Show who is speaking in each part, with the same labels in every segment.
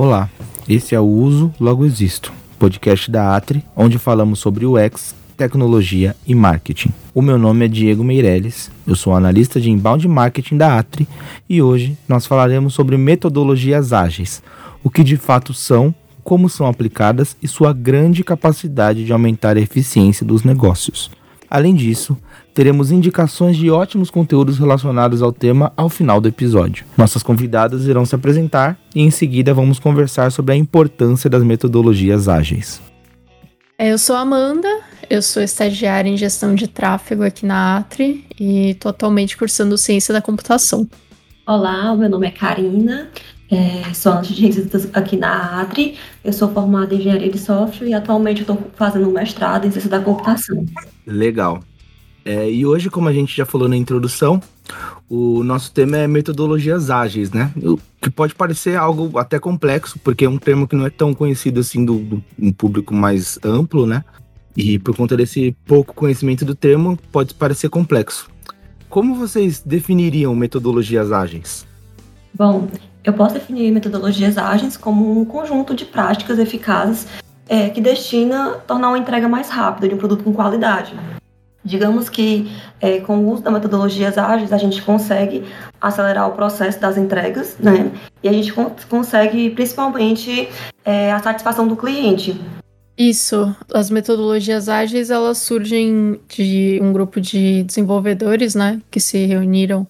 Speaker 1: Olá, esse é o Uso Logo Existo, podcast da Atri, onde falamos sobre UX, tecnologia e marketing. O meu nome é Diego Meirelles, eu sou analista de inbound marketing da Atri e hoje nós falaremos sobre metodologias ágeis, o que de fato são, como são aplicadas e sua grande capacidade de aumentar a eficiência dos negócios. Além disso, teremos indicações de ótimos conteúdos relacionados ao tema ao final do episódio. Nossas convidadas irão se apresentar e em seguida vamos conversar sobre a importância das metodologias ágeis.
Speaker 2: Eu sou Amanda, eu sou estagiária em gestão de tráfego aqui na Atri e estou atualmente cursando ciência da computação.
Speaker 3: Olá, meu nome é Karina, é, sou requisitos aqui na Atri, eu sou formada em engenharia de software e atualmente estou fazendo um mestrado em ciência da computação.
Speaker 1: Legal. É, e hoje, como a gente já falou na introdução, o nosso tema é metodologias ágeis, né? O que pode parecer algo até complexo, porque é um termo que não é tão conhecido assim do, do um público mais amplo, né? E por conta desse pouco conhecimento do termo, pode parecer complexo. Como vocês definiriam metodologias ágeis?
Speaker 3: Bom, eu posso definir metodologias ágeis como um conjunto de práticas eficazes é, que destina a tornar uma entrega mais rápida de um produto com qualidade. Digamos que é, com o uso das metodologias ágeis, a gente consegue acelerar o processo das entregas, né? E a gente consegue principalmente é, a satisfação do cliente.
Speaker 2: Isso, as metodologias ágeis elas surgem de um grupo de desenvolvedores, né, que se reuniram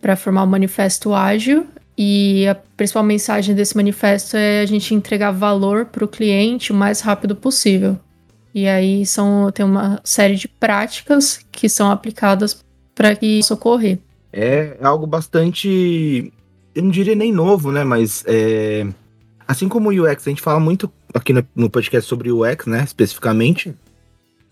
Speaker 2: para formar o manifesto ágil e a principal mensagem desse manifesto é a gente entregar valor para o cliente o mais rápido possível. E aí são, tem uma série de práticas que são aplicadas para que isso ocorrer.
Speaker 1: É algo bastante, eu não diria nem novo, né? Mas é, assim como o UX, a gente fala muito aqui no, podcast sobre UX, né? Especificamente.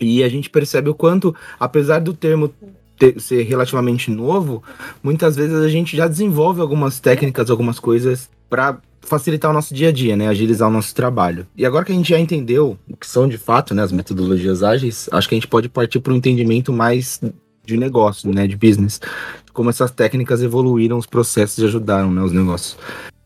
Speaker 1: E a gente percebe o quanto, apesar do termo ter, ser relativamente novo, muitas vezes a gente já desenvolve algumas técnicas, algumas coisas para facilitar o nosso dia a dia, né? Agilizar o nosso trabalho. E agora que a gente já entendeu o que são de fato, né, as metodologias ágeis, acho que a gente pode partir para um entendimento mais de negócio, né, de business, como essas técnicas evoluíram os processos e ajudaram, né, os negócios.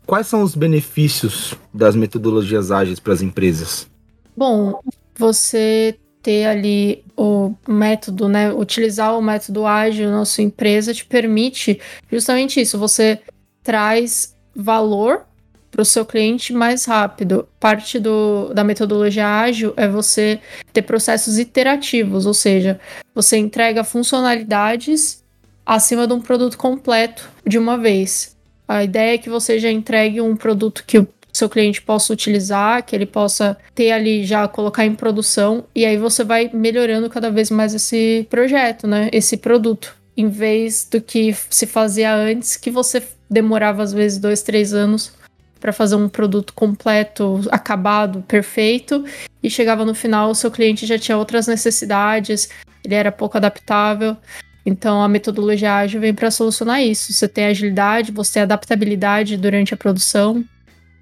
Speaker 1: Quais são os benefícios das metodologias ágeis para as empresas?
Speaker 2: Bom, você ter ali o método, né, utilizar o método ágil na sua empresa te permite justamente isso, você traz valor para o seu cliente mais rápido. Parte do, da metodologia ágil é você ter processos iterativos, ou seja, você entrega funcionalidades acima de um produto completo de uma vez. A ideia é que você já entregue um produto que o seu cliente possa utilizar, que ele possa ter ali já colocar em produção e aí você vai melhorando cada vez mais esse projeto, né? Esse produto, em vez do que se fazia antes, que você demorava às vezes dois, três anos para fazer um produto completo, acabado, perfeito, e chegava no final o seu cliente já tinha outras necessidades, ele era pouco adaptável. Então a metodologia ágil vem para solucionar isso. Você tem agilidade, você tem adaptabilidade durante a produção.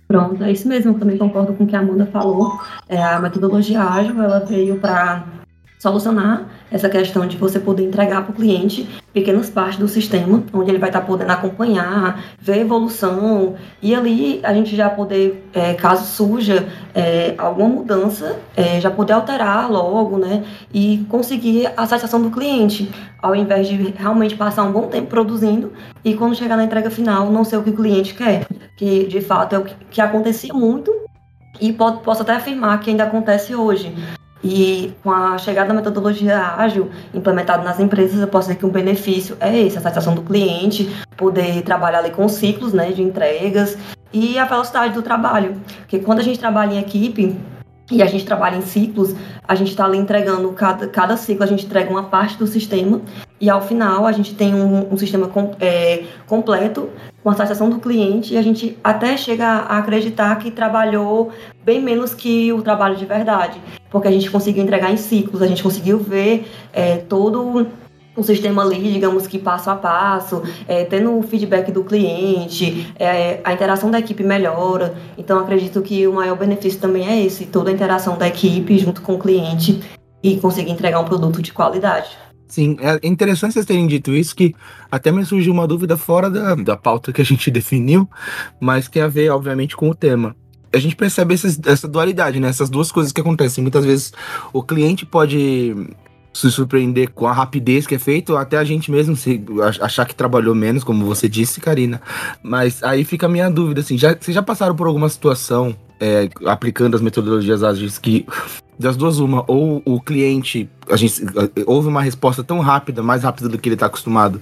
Speaker 3: Pronto, é isso mesmo. Eu também concordo com o que a Amanda falou. É, a metodologia ágil ela veio para solucionar essa questão de você poder entregar para o cliente pequenas partes do sistema, onde ele vai estar tá podendo acompanhar, ver a evolução, e ali a gente já poder, é, caso surja é, alguma mudança, é, já poder alterar logo, né, e conseguir a satisfação do cliente, ao invés de realmente passar um bom tempo produzindo e quando chegar na entrega final não ser o que o cliente quer, que de fato é o que, acontecia muito e pode, posso até afirmar que ainda acontece hoje. E com a chegada da metodologia ágil implementada nas empresas, eu posso dizer que um benefício é esse, a satisfação do cliente, poder trabalhar ali com ciclos né, de entregas e a velocidade do trabalho. Porque quando a gente trabalha em equipe, e a gente trabalha em ciclos, a gente está ali entregando, cada, cada ciclo a gente entrega uma parte do sistema e ao final a gente tem um, um sistema com, é, completo com a satisfação do cliente e a gente até chega a acreditar que trabalhou bem menos que o trabalho de verdade, porque a gente conseguiu entregar em ciclos, a gente conseguiu ver é, todo o sistema ali, digamos que passo a passo, é, tendo o feedback do cliente, é, a interação da equipe melhora. Então, acredito que o maior benefício também é esse, toda a interação da equipe junto com o cliente e conseguir entregar um produto de qualidade.
Speaker 1: Sim, é interessante vocês terem dito isso, que até me surgiu uma dúvida fora da, da pauta que a gente definiu, mas que a ver, obviamente, com o tema. a gente percebe essa, essa dualidade, né? Essas duas coisas que acontecem. Muitas vezes o cliente pode se surpreender com a rapidez que é feito, até a gente mesmo se achar que trabalhou menos, como você disse, Karina. Mas aí fica a minha dúvida, assim, já, vocês já passaram por alguma situação é, aplicando as metodologias ágeis que das duas uma, ou o cliente, a gente houve uma resposta tão rápida, mais rápida do que ele está acostumado,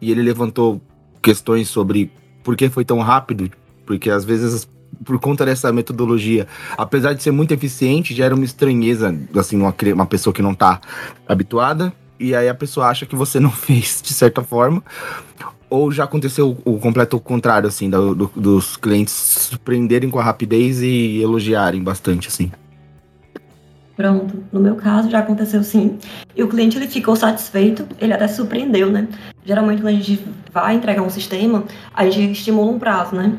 Speaker 1: e ele levantou questões sobre por que foi tão rápido, porque às vezes por conta dessa metodologia, apesar de ser muito eficiente, gera uma estranheza, assim, uma, uma pessoa que não está habituada, e aí a pessoa acha que você não fez de certa forma. Ou já aconteceu o completo contrário, assim, do, do, dos clientes surpreenderem com a rapidez e elogiarem bastante, assim.
Speaker 3: Pronto, no meu caso já aconteceu sim. E o cliente ele ficou satisfeito, ele até surpreendeu, né? Geralmente quando a gente vai entregar um sistema, a gente estimula um prazo, né?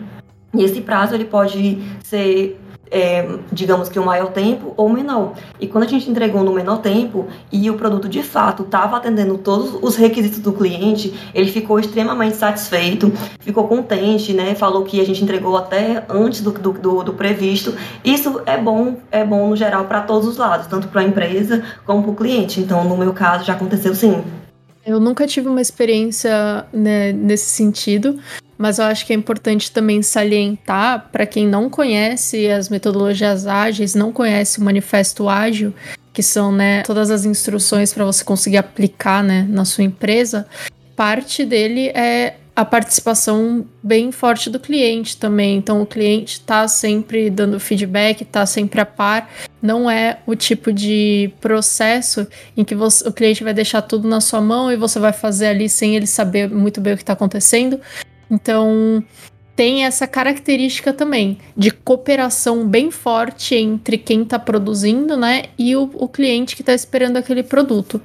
Speaker 3: E esse prazo ele pode ser é, digamos que o um maior tempo ou menor. E quando a gente entregou no menor tempo e o produto de fato estava atendendo todos os requisitos do cliente, ele ficou extremamente satisfeito, ficou contente, né? Falou que a gente entregou até antes do, do, do, do previsto. Isso é bom, é bom no geral para todos os lados, tanto para a empresa como para o cliente. Então, no meu caso, já aconteceu sim.
Speaker 2: Eu nunca tive uma experiência né, nesse sentido, mas eu acho que é importante também salientar para quem não conhece as metodologias ágeis, não conhece o manifesto ágil, que são né, todas as instruções para você conseguir aplicar né, na sua empresa. Parte dele é a participação bem forte do cliente também. Então, o cliente está sempre dando feedback, está sempre a par. Não é o tipo de processo em que você, o cliente vai deixar tudo na sua mão e você vai fazer ali sem ele saber muito bem o que está acontecendo. Então, tem essa característica também de cooperação bem forte entre quem está produzindo, né, e o, o cliente que está esperando aquele produto.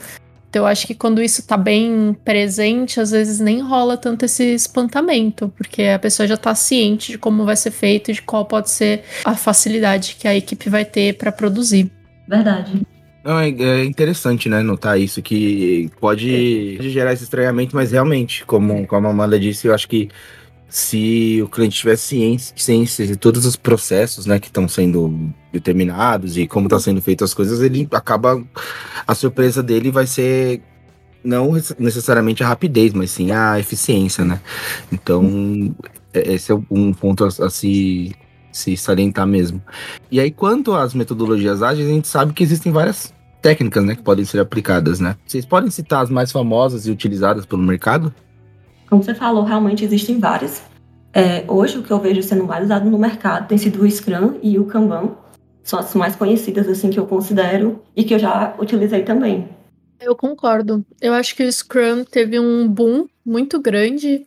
Speaker 2: Então, eu acho que quando isso está bem presente, às vezes nem rola tanto esse espantamento, porque a pessoa já está ciente de como vai ser feito e de qual pode ser a facilidade que a equipe vai ter para produzir.
Speaker 3: Verdade.
Speaker 1: Não, é, é, interessante, né, notar isso, que pode, pode gerar esse estranhamento, mas realmente, como, como a Amanda disse, eu acho que se o cliente tiver ciência, ciência de todos os processos, né, que estão sendo determinados e como estão sendo feitas as coisas, ele acaba, a surpresa dele vai ser não necessariamente a rapidez, mas sim a eficiência, né? Então, é, esse é um ponto a, a se se salientar mesmo. E aí, quanto às metodologias ágeis, a gente sabe que existem várias técnicas, né, que podem ser aplicadas, né? Vocês podem citar as mais famosas e utilizadas pelo mercado?
Speaker 3: Como você falou, realmente existem várias. É, hoje, o que eu vejo sendo mais usado no mercado tem sido o Scrum e o Kanban. São as mais conhecidas, assim, que eu considero e que eu já utilizei também.
Speaker 2: Eu concordo. Eu acho que o Scrum teve um boom muito grande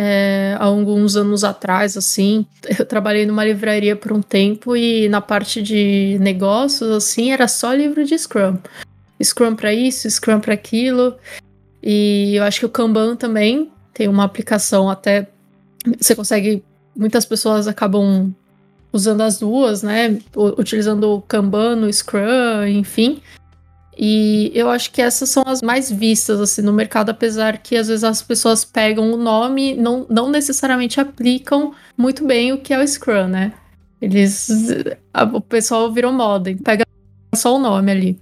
Speaker 2: é, há alguns anos atrás, assim, eu trabalhei numa livraria por um tempo e na parte de negócios, assim, era só livro de Scrum. Scrum para isso, Scrum para aquilo. E eu acho que o Kanban também tem uma aplicação até você consegue muitas pessoas acabam usando as duas, né? Utilizando o Kanban, o Scrum, enfim. E eu acho que essas são as mais vistas assim no mercado, apesar que às vezes as pessoas pegam o nome, não, não necessariamente aplicam muito bem o que é o Scrum, né? Eles. A, o pessoal virou moda, pega só o nome ali.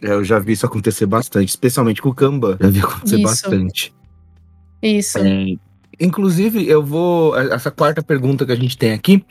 Speaker 1: É, eu já vi isso acontecer bastante, especialmente com o Kanban. Já vi acontecer isso. bastante.
Speaker 2: Isso.
Speaker 1: É, Inclusive, eu vou. Essa quarta pergunta que a gente tem aqui,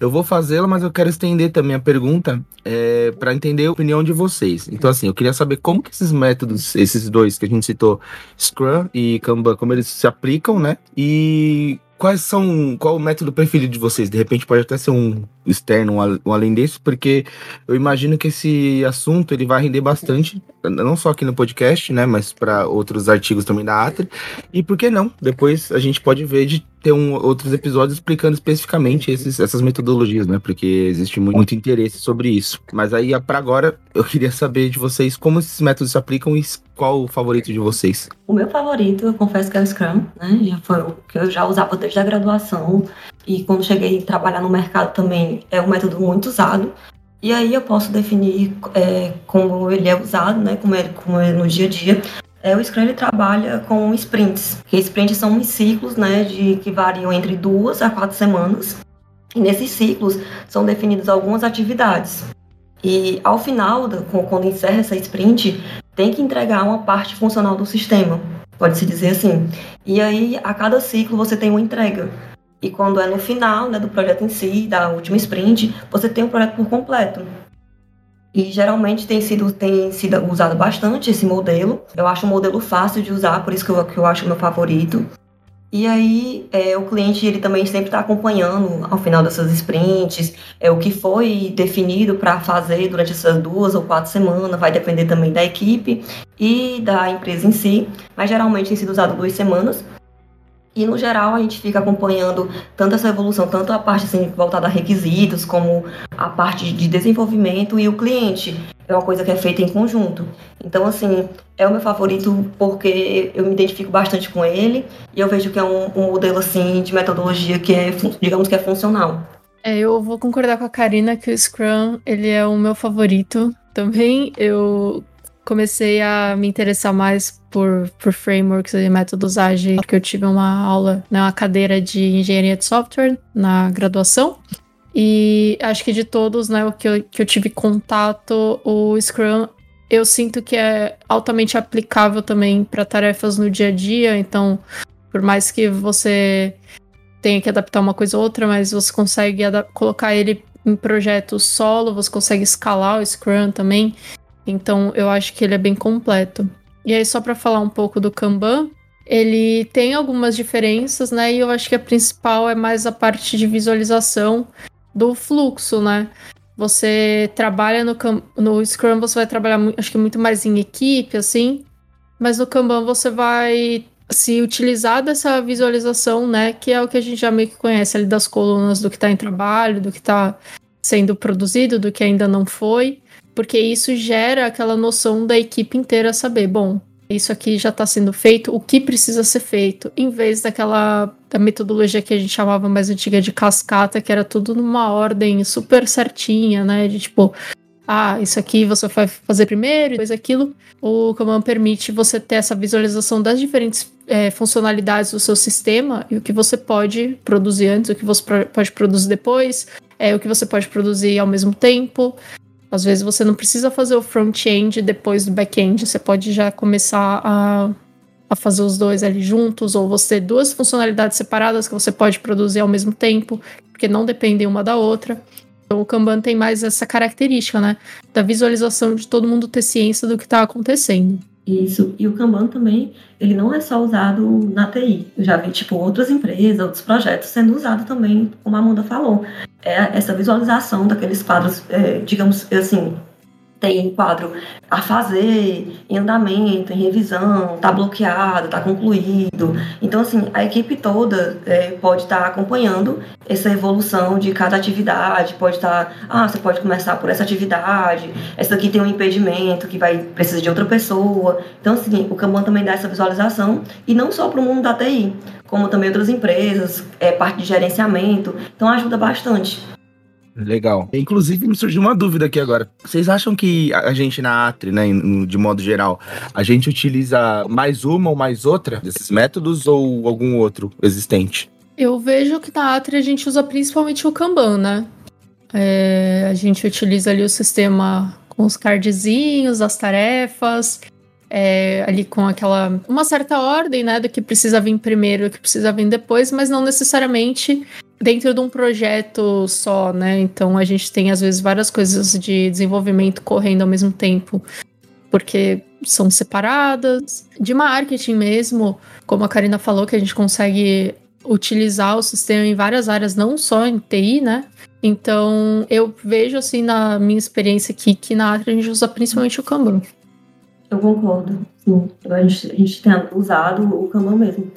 Speaker 1: eu vou fazê-la, mas eu quero estender também a pergunta é, para entender a opinião de vocês. Então, assim, eu queria saber como que esses métodos, esses dois que a gente citou, Scrum e Kanban, como eles se aplicam, né? E quais são. Qual o método preferido de vocês? De repente pode até ser um externo, um além desse, porque eu imagino que esse assunto ele vai render bastante, não só aqui no podcast, né, mas para outros artigos também da Atri. E por que não? Depois a gente pode ver de ter um, outros episódios explicando especificamente esses, essas metodologias, né, porque existe muito, muito interesse sobre isso. Mas aí, para agora, eu queria saber de vocês como esses métodos se aplicam e qual o favorito de vocês.
Speaker 3: O meu favorito, eu confesso que é o Scrum, né, já foi o que eu já usava desde a graduação e quando cheguei a trabalhar no mercado também é um método muito usado. E aí eu posso definir é, como ele é usado, né, como, é, como é no dia a dia. É, o Scrum ele trabalha com sprints, que sprints são ciclos né, de, que variam entre duas a quatro semanas. E nesses ciclos são definidas algumas atividades. E ao final, quando encerra essa sprint, tem que entregar uma parte funcional do sistema, pode-se dizer assim. E aí, a cada ciclo, você tem uma entrega. E quando é no final né, do projeto em si, da última sprint, você tem o projeto por completo. E geralmente tem sido, tem sido usado bastante esse modelo. Eu acho um modelo fácil de usar, por isso que eu, que eu acho meu favorito. E aí, é, o cliente ele também sempre está acompanhando ao final dessas sprints, é o que foi definido para fazer durante essas duas ou quatro semanas, vai depender também da equipe e da empresa em si, mas geralmente tem sido usado duas semanas. E no geral a gente fica acompanhando tanto essa evolução, tanto a parte assim, voltada a requisitos, como a parte de desenvolvimento e o cliente. É uma coisa que é feita em conjunto. Então, assim, é o meu favorito porque eu me identifico bastante com ele e eu vejo que é um, um modelo assim de metodologia que é, digamos que é funcional.
Speaker 2: É, eu vou concordar com a Karina que o Scrum ele é o meu favorito. Também eu comecei a me interessar mais por, por frameworks e métodos ágeis, porque eu tive uma aula, né, cadeira de engenharia de software na graduação. E acho que de todos, né, o que eu, que eu tive contato, o Scrum, eu sinto que é altamente aplicável também para tarefas no dia a dia. Então, por mais que você tenha que adaptar uma coisa ou outra, mas você consegue colocar ele em projeto solo, você consegue escalar o Scrum também. Então eu acho que ele é bem completo. E aí, só para falar um pouco do Kanban, ele tem algumas diferenças, né? E eu acho que a principal é mais a parte de visualização do fluxo, né? Você trabalha no, no Scrum, você vai trabalhar, acho que muito mais em equipe, assim. Mas no Kanban você vai se utilizar dessa visualização, né? Que é o que a gente já meio que conhece ali das colunas do que está em trabalho, do que está sendo produzido, do que ainda não foi porque isso gera aquela noção da equipe inteira saber, bom, isso aqui já está sendo feito, o que precisa ser feito, em vez daquela da metodologia que a gente chamava mais antiga de cascata, que era tudo numa ordem super certinha, né? De tipo, ah, isso aqui você vai fazer primeiro, depois aquilo. O Kanban permite você ter essa visualização das diferentes é, funcionalidades do seu sistema e o que você pode produzir antes, o que você pode produzir depois, é, o que você pode produzir ao mesmo tempo. Às vezes você não precisa fazer o front-end depois do back-end, você pode já começar a, a fazer os dois ali juntos, ou você ter duas funcionalidades separadas que você pode produzir ao mesmo tempo, porque não dependem uma da outra. Então o Kanban tem mais essa característica, né? Da visualização de todo mundo ter ciência do que está acontecendo.
Speaker 3: Isso. E o Kanban também, ele não é só usado na TI. Eu já vi, tipo, outras empresas, outros projetos sendo usado também, como a Amanda falou. É essa visualização daqueles quadros, é, digamos assim, tem quadro a fazer, em andamento, em revisão, está bloqueado, está concluído. Então, assim, a equipe toda é, pode estar tá acompanhando essa evolução de cada atividade, pode estar, tá, ah, você pode começar por essa atividade, essa aqui tem um impedimento que vai precisar de outra pessoa. Então, assim, o Kanban também dá essa visualização, e não só para o mundo da TI, como também outras empresas, é, parte de gerenciamento, então ajuda bastante.
Speaker 1: Legal. Inclusive, me surgiu uma dúvida aqui agora. Vocês acham que a gente na Atri, né, de modo geral, a gente utiliza mais uma ou mais outra desses métodos ou algum outro existente?
Speaker 2: Eu vejo que na Atri a gente usa principalmente o Kanban, né? É, a gente utiliza ali o sistema com os cardzinhos, as tarefas, é, ali com aquela uma certa ordem, né, do que precisa vir primeiro, do que precisa vir depois, mas não necessariamente dentro de um projeto só, né? Então a gente tem às vezes várias coisas de desenvolvimento correndo ao mesmo tempo, porque são separadas. De marketing mesmo, como a Karina falou, que a gente consegue utilizar o sistema em várias áreas, não só em TI, né? Então eu vejo assim na minha experiência aqui que na Atri a gente usa principalmente o Kanban.
Speaker 3: Eu concordo, sim. A gente, a gente tem usado o Kanban mesmo.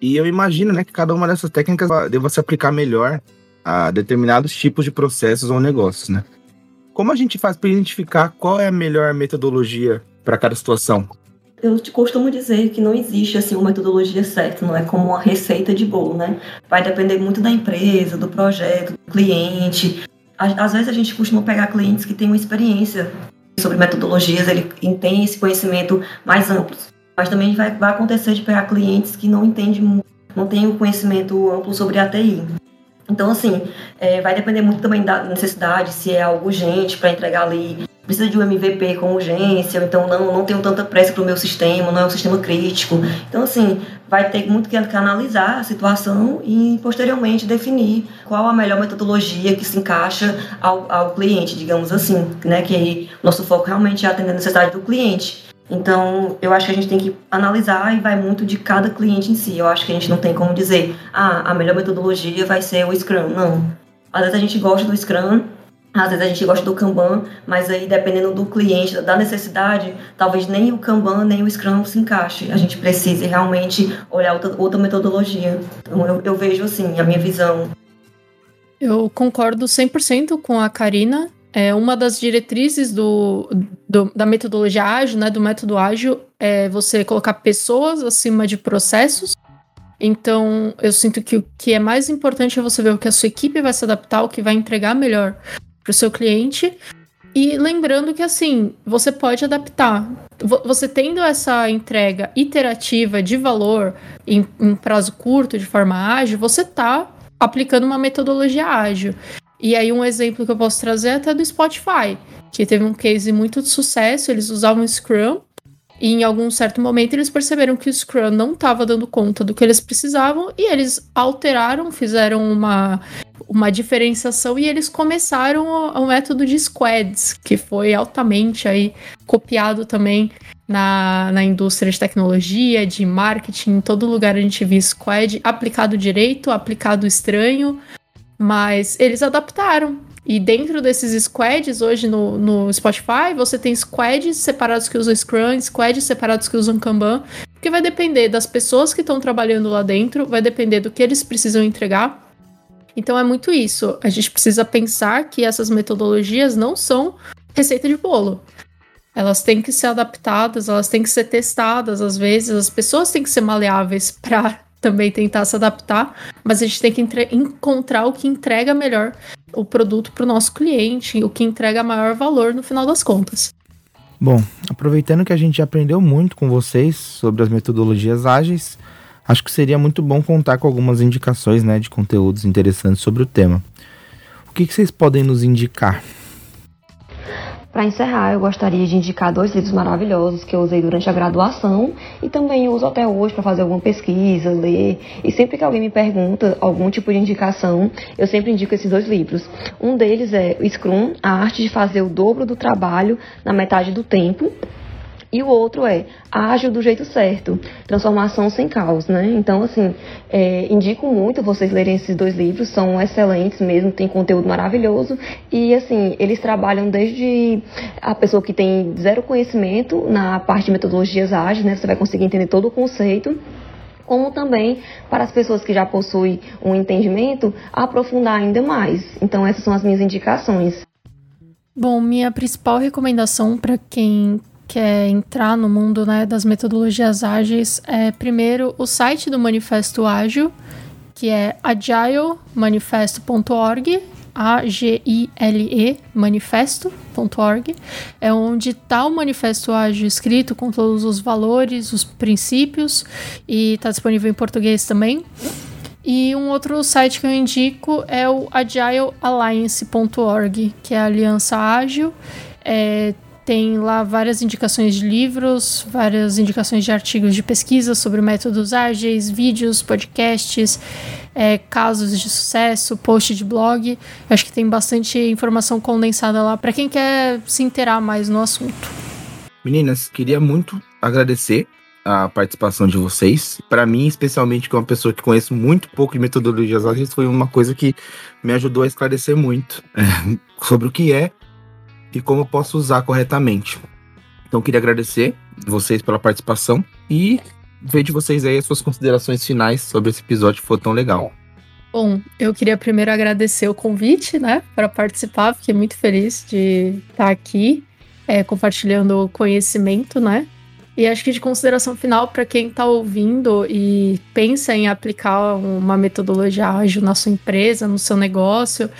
Speaker 1: E eu imagino, né, que cada uma dessas técnicas deva se aplicar melhor a determinados tipos de processos ou negócios, né? Como a gente faz para identificar qual é a melhor metodologia para cada situação?
Speaker 3: Eu te costumo dizer que não existe assim uma metodologia certa, não é como uma receita de bolo, né? Vai depender muito da empresa, do projeto, do cliente. Às vezes a gente costuma pegar clientes que têm uma experiência sobre metodologias, ele tem esse conhecimento mais amplo. Mas também vai, vai acontecer de pegar clientes que não entendem, não têm o conhecimento amplo sobre a TI. Então, assim, é, vai depender muito também da necessidade, se é algo urgente para entregar ali precisa de um MVP com urgência, ou então não, não tenho tanta pressa para o meu sistema, não é um sistema crítico. Então, assim, vai ter muito que analisar a situação e, posteriormente, definir qual a melhor metodologia que se encaixa ao, ao cliente, digamos assim, né? Que nosso foco realmente é atender a necessidade do cliente. Então, eu acho que a gente tem que analisar e vai muito de cada cliente em si. Eu acho que a gente não tem como dizer, ah, a melhor metodologia vai ser o Scrum. Não. Às vezes a gente gosta do Scrum, às vezes a gente gosta do Kanban, mas aí dependendo do cliente, da necessidade, talvez nem o Kanban nem o Scrum se encaixe. A gente precisa realmente olhar outra, outra metodologia. Então eu, eu vejo assim, a minha visão.
Speaker 2: Eu concordo 100% com a Karina. É uma das diretrizes do, do, da metodologia ágil, né, do método ágil, é você colocar pessoas acima de processos. Então, eu sinto que o que é mais importante é você ver o que a sua equipe vai se adaptar, o que vai entregar melhor para o seu cliente. E lembrando que assim, você pode adaptar. Você tendo essa entrega iterativa de valor em, em prazo curto, de forma ágil, você está aplicando uma metodologia ágil. E aí, um exemplo que eu posso trazer é até do Spotify, que teve um case muito de sucesso. Eles usavam Scrum e em algum certo momento eles perceberam que o Scrum não estava dando conta do que eles precisavam e eles alteraram, fizeram uma, uma diferenciação e eles começaram o, o método de squads, que foi altamente aí copiado também na, na indústria de tecnologia, de marketing, em todo lugar a gente viu squad aplicado direito, aplicado estranho, mas eles adaptaram e dentro desses squads, hoje no, no Spotify, você tem squads separados que usam Scrum, squads separados que usam Kanban, porque vai depender das pessoas que estão trabalhando lá dentro, vai depender do que eles precisam entregar. Então é muito isso. A gente precisa pensar que essas metodologias não são receita de bolo. Elas têm que ser adaptadas, elas têm que ser testadas às vezes, as pessoas têm que ser maleáveis para também tentar se adaptar, mas a gente tem que encontrar o que entrega melhor o produto para o nosso cliente, o que entrega maior valor no final das contas.
Speaker 1: Bom, aproveitando que a gente aprendeu muito com vocês sobre as metodologias ágeis, acho que seria muito bom contar com algumas indicações né, de conteúdos interessantes sobre o tema. O que, que vocês podem nos indicar?
Speaker 3: Para encerrar, eu gostaria de indicar dois livros maravilhosos que eu usei durante a graduação e também uso até hoje para fazer alguma pesquisa, ler. E sempre que alguém me pergunta algum tipo de indicação, eu sempre indico esses dois livros. Um deles é Scrum, a arte de fazer o dobro do trabalho na metade do tempo, e o outro é ágil do jeito certo, transformação sem caos, né? Então, assim, é, indico muito vocês lerem esses dois livros, são excelentes mesmo, tem conteúdo maravilhoso e, assim, eles trabalham desde a pessoa que tem zero conhecimento na parte de metodologias ágeis, né? Você vai conseguir entender todo o conceito como também para as pessoas que já possuem um entendimento, aprofundar ainda mais. Então, essas são as minhas indicações.
Speaker 2: Bom, minha principal recomendação para quem quer entrar no mundo né, das metodologias ágeis, é primeiro o site do Manifesto Ágil, que é agilemanifesto.org, A-G-I-L-E, manifesto.org, é onde está o Manifesto Ágil escrito com todos os valores, os princípios, e está disponível em português também. E um outro site que eu indico é o agilealliance.org, que é a Aliança Ágil. É, tem lá várias indicações de livros, várias indicações de artigos de pesquisa sobre métodos ágeis, vídeos, podcasts, é, casos de sucesso, post de blog. Eu acho que tem bastante informação condensada lá para quem quer se inteirar mais no assunto.
Speaker 1: Meninas, queria muito agradecer a participação de vocês. Para mim, especialmente, que é uma pessoa que conheço muito pouco de metodologias ágeis, foi uma coisa que me ajudou a esclarecer muito é, sobre o que é e como eu posso usar corretamente. Então, queria agradecer vocês pela participação e ver de vocês aí as suas considerações finais sobre esse episódio que foi tão legal.
Speaker 2: Bom, eu queria primeiro agradecer o convite, né, para participar. Fiquei muito feliz de estar aqui é, compartilhando conhecimento, né? E acho que de consideração final para quem está ouvindo e pensa em aplicar uma metodologia ágil na sua empresa, no seu negócio,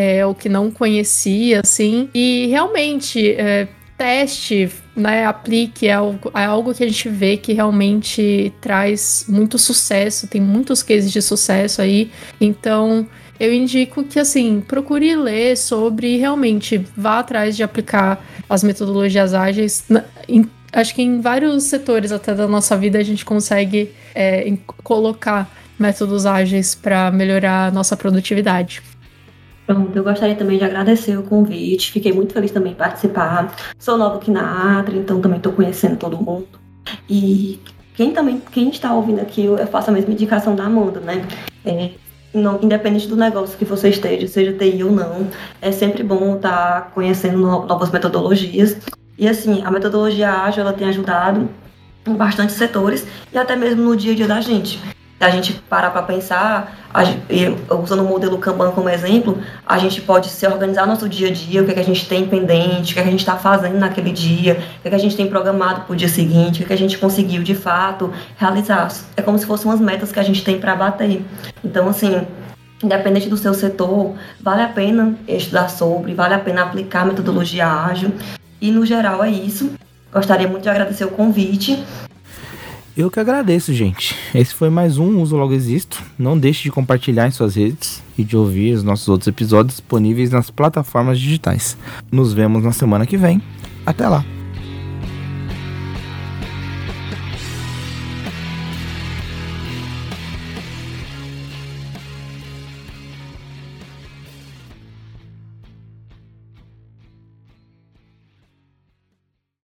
Speaker 2: é, o que não conhecia, assim. E realmente, é, teste, né, aplique, é algo, é algo que a gente vê que realmente traz muito sucesso, tem muitos cases de sucesso aí. Então, eu indico que, assim, procure ler sobre realmente vá atrás de aplicar as metodologias ágeis. Na, em, acho que em vários setores até da nossa vida a gente consegue é, colocar métodos ágeis para melhorar a nossa produtividade.
Speaker 3: Pronto, eu gostaria também de agradecer o convite. Fiquei muito feliz também em participar. Sou nova aqui na Atra, então também estou conhecendo todo mundo. E quem também, quem está ouvindo aqui, eu faço a mesma indicação da Amanda, né? É, não, independente do negócio que você esteja, seja TI ou não, é sempre bom estar tá conhecendo novas metodologias. E assim, a metodologia ágil ela tem ajudado em bastantes setores e até mesmo no dia a dia da gente a gente parar para pensar, usando o modelo Kanban como exemplo, a gente pode se organizar nosso dia a dia, o que, é que a gente tem pendente, o que, é que a gente está fazendo naquele dia, o que, é que a gente tem programado para o dia seguinte, o que, é que a gente conseguiu de fato realizar. É como se fossem umas metas que a gente tem para bater. Então, assim, independente do seu setor, vale a pena estudar sobre, vale a pena aplicar a metodologia ágil. E no geral é isso. Gostaria muito de agradecer o convite
Speaker 1: eu que agradeço, gente. Esse foi mais um Uso Logo Existo. Não deixe de compartilhar em suas redes e de ouvir os nossos outros episódios disponíveis nas plataformas digitais. Nos vemos na semana que vem. Até lá!